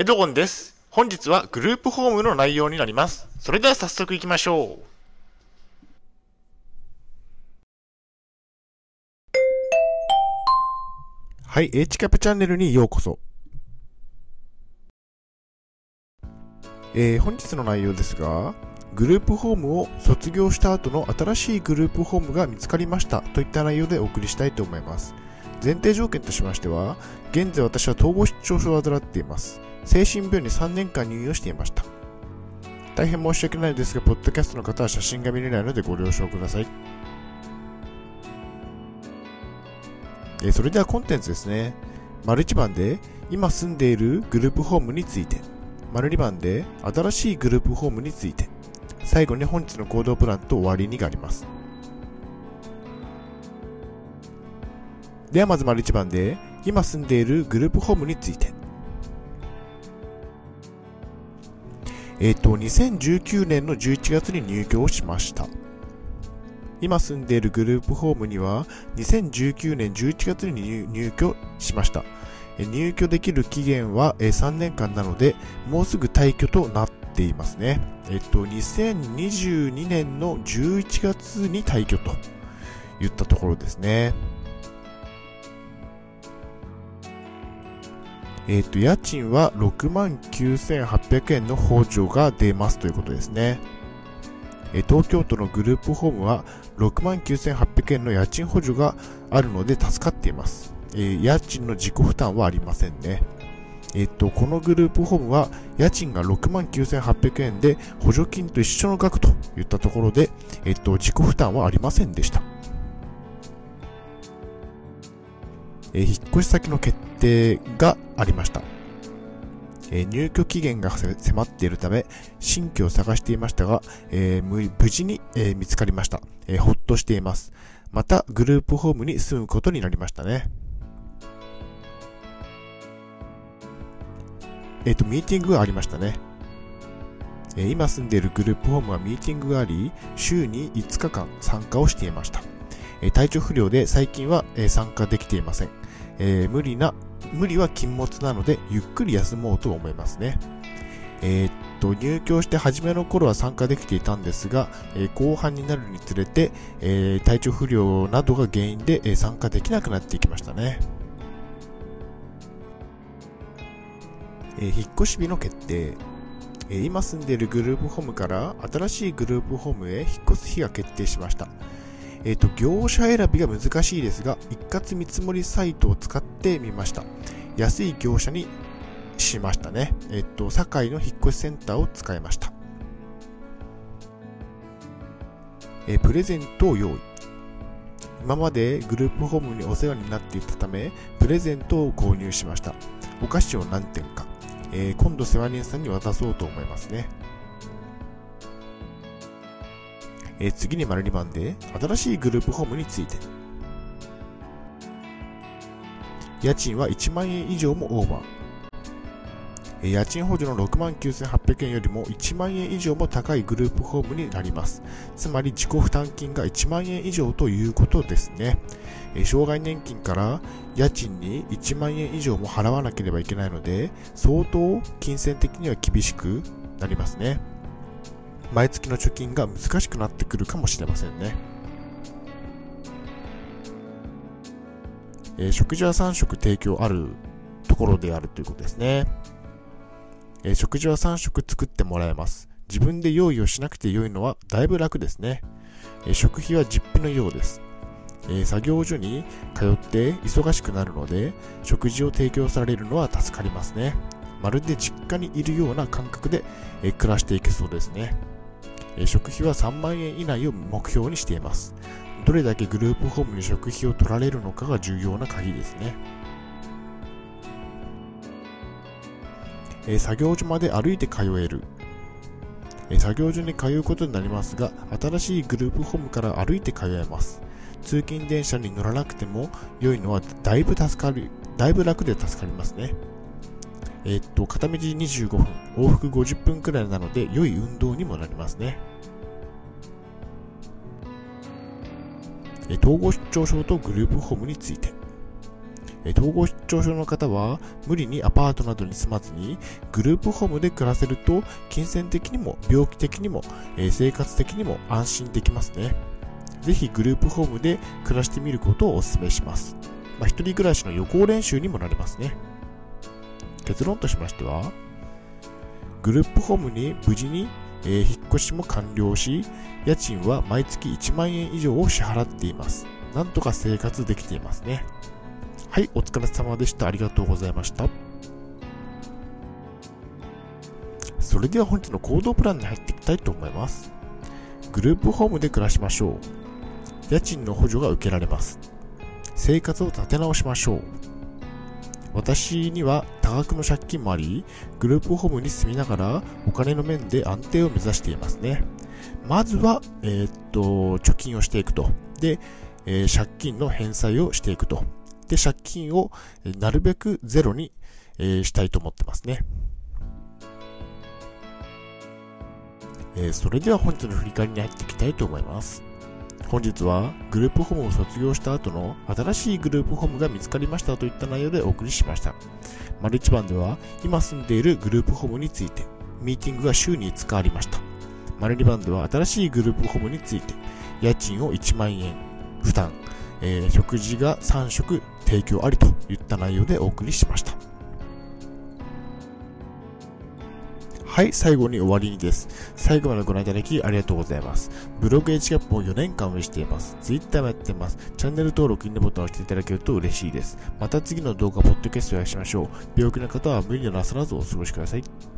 エドゴンです。本日はグループホームの内容になります。それでは早速行きましょう。はい、H キャプチャンネルにようこそ。えー本日の内容ですが、グループホームを卒業した後の新しいグループホームが見つかりましたといった内容でお送りしたいと思います。前提条件としましては、現在私は統合失調症を患っています。精神病院に3年間入院をしていました。大変申し訳ないですが、ポッドキャストの方は写真が見れないのでご了承ください。えそれではコンテンツですね。丸1番で今住んでいるグループホームについて。丸2番で新しいグループホームについて。最後に本日の行動プランと終わりにがあります。ではまず丸1番で今住んでいるグループホームについて。えっ、と、2019年の11月に入居をしました。今住んでいるグループホームには2019年11月に入居しました。入居できる期限は3年間なので、もうすぐ退去となっていますね。えっと、2022年の11月に退去と言ったところですね。えっと、家賃は69,800円の補助が出ますということですね。え東京都のグループホームは69,800円の家賃補助があるので助かっています。え家賃の自己負担はありませんね。えっと、このグループホームは家賃が69,800円で補助金と一緒の額といったところで、えっと、自己負担はありませんでした。えー引っ越し先の決定がありました。えー入居期限が迫っているため、新居を探していましたが、えー無事に、えー見つかりました、えーほっとしています。また、グループホームに住むことになりましたね。えっ、と、ミーティングがありましたね。えー今住んでいるグループホームはミーティングがあり、週に5日間参加をしていました。えー体調不良で最近は、えー参加できていません。えー無理な、無理は禁物なので、ゆっくり休もうと思いますね。えーっと、入居して初めの頃は参加できていたんですが、えー後半になるにつれて、えー体調不良などが原因で、え参加できなくなっていきましたね。え引っ越し日の決定。え今住んでいるグループホームから新しいグループホームへ引っ越す日が決定しました。えっ、と、業者選びが難しいですが、一括見積もりサイトを使ってみました。安い業者にしましたね。えっ、と、堺の引っ越しセンターを使いました。えープレゼントを用意。今までグループホームにお世話になっていたため、プレゼントを購入しました。お菓子を何点か。え今度世話人さんに渡そうと思いますね。えー次に丸2番で、新しいグループホームについて。家賃は1万円以上もオーバー。え家賃補助の6万9800円よりも1万円以上も高いグループホームになります。つまり自己負担金が1万円以上ということですね。え障害年金から家賃に1万円以上も払わなければいけないので、相当金銭的には厳しくなりますね。毎月の貯金が難しくなってくるかもしれませんね。えー食事は3食提供あるところであるということですね。えー食事は3食作ってもらえます。自分で用意をしなくて良いのはだいぶ楽ですね。えー食費は実費のようです。え作業所に通って忙しくなるので、食事を提供されるのは助かりますね。まるで実家にいるような感覚で、え暮らしていけそうですね。食費は3万円以内を目標にしています。どれだけグループホームに食費を取られるのかが重要な鍵ですね。作業所まで歩いて通える。作業所に通うことになりますが、新しいグループホームから歩いて通えます。通勤電車に乗らなくても良いのはだいぶ助かる、だいぶ楽で助かりますね。えーっと、片道25分、往復50分くらいなので良い運動にもなりますね。えー統合失調症とグループホームについて。ええ統合失調症の方は無理にアパートなどに住まずにグループホームで暮らせると金銭的にも病気的にも、え生活的にも安心できますね。ぜひグループホームで暮らしてみることをお勧めします。まあ、人暮らしの予行練習にもなりますね。結論としましては、グループホームに無事に、え、引っ越しも完了し、家賃は毎月1万円以上を支払っています。なんとか生活できていますね。はい、お疲れ様でした。ありがとうございました。それでは本日の行動プランに入っていきたいと思います。グループホームで暮らしましょう。家賃の補助が受けられます。生活を立て直しましょう。私には多額の借金もあり、グループホームに住みながらお金の面で安定を目指していますね。まずは、えー、っと、貯金をしていくと。で、えー、借金の返済をしていくと。で、借金をなるべくゼロに、えー、したいと思ってますね。えそれでは本日の振り返りに入っていきたいと思います。本日はグループホームを卒業した後の新しいグループホームが見つかりましたといった内容でお送りしました。丸一番では今住んでいるグループホームについてミーティングが週に5日ありました。丸二番では新しいグループホームについて家賃を1万円負担、えー、食事が3食提供ありといった内容でお送りしました。はい、最後に終わりにです。最後までご覧いただきありがとうございます。ブログ h キャップを4年間運営しています。Twitter もやってます。チャンネル登録、いいねボタンを押していただけると嬉しいです。また次の動画、ポッドキャストをお会いしましょう。病気の方は無理のなさらずお過ごしください。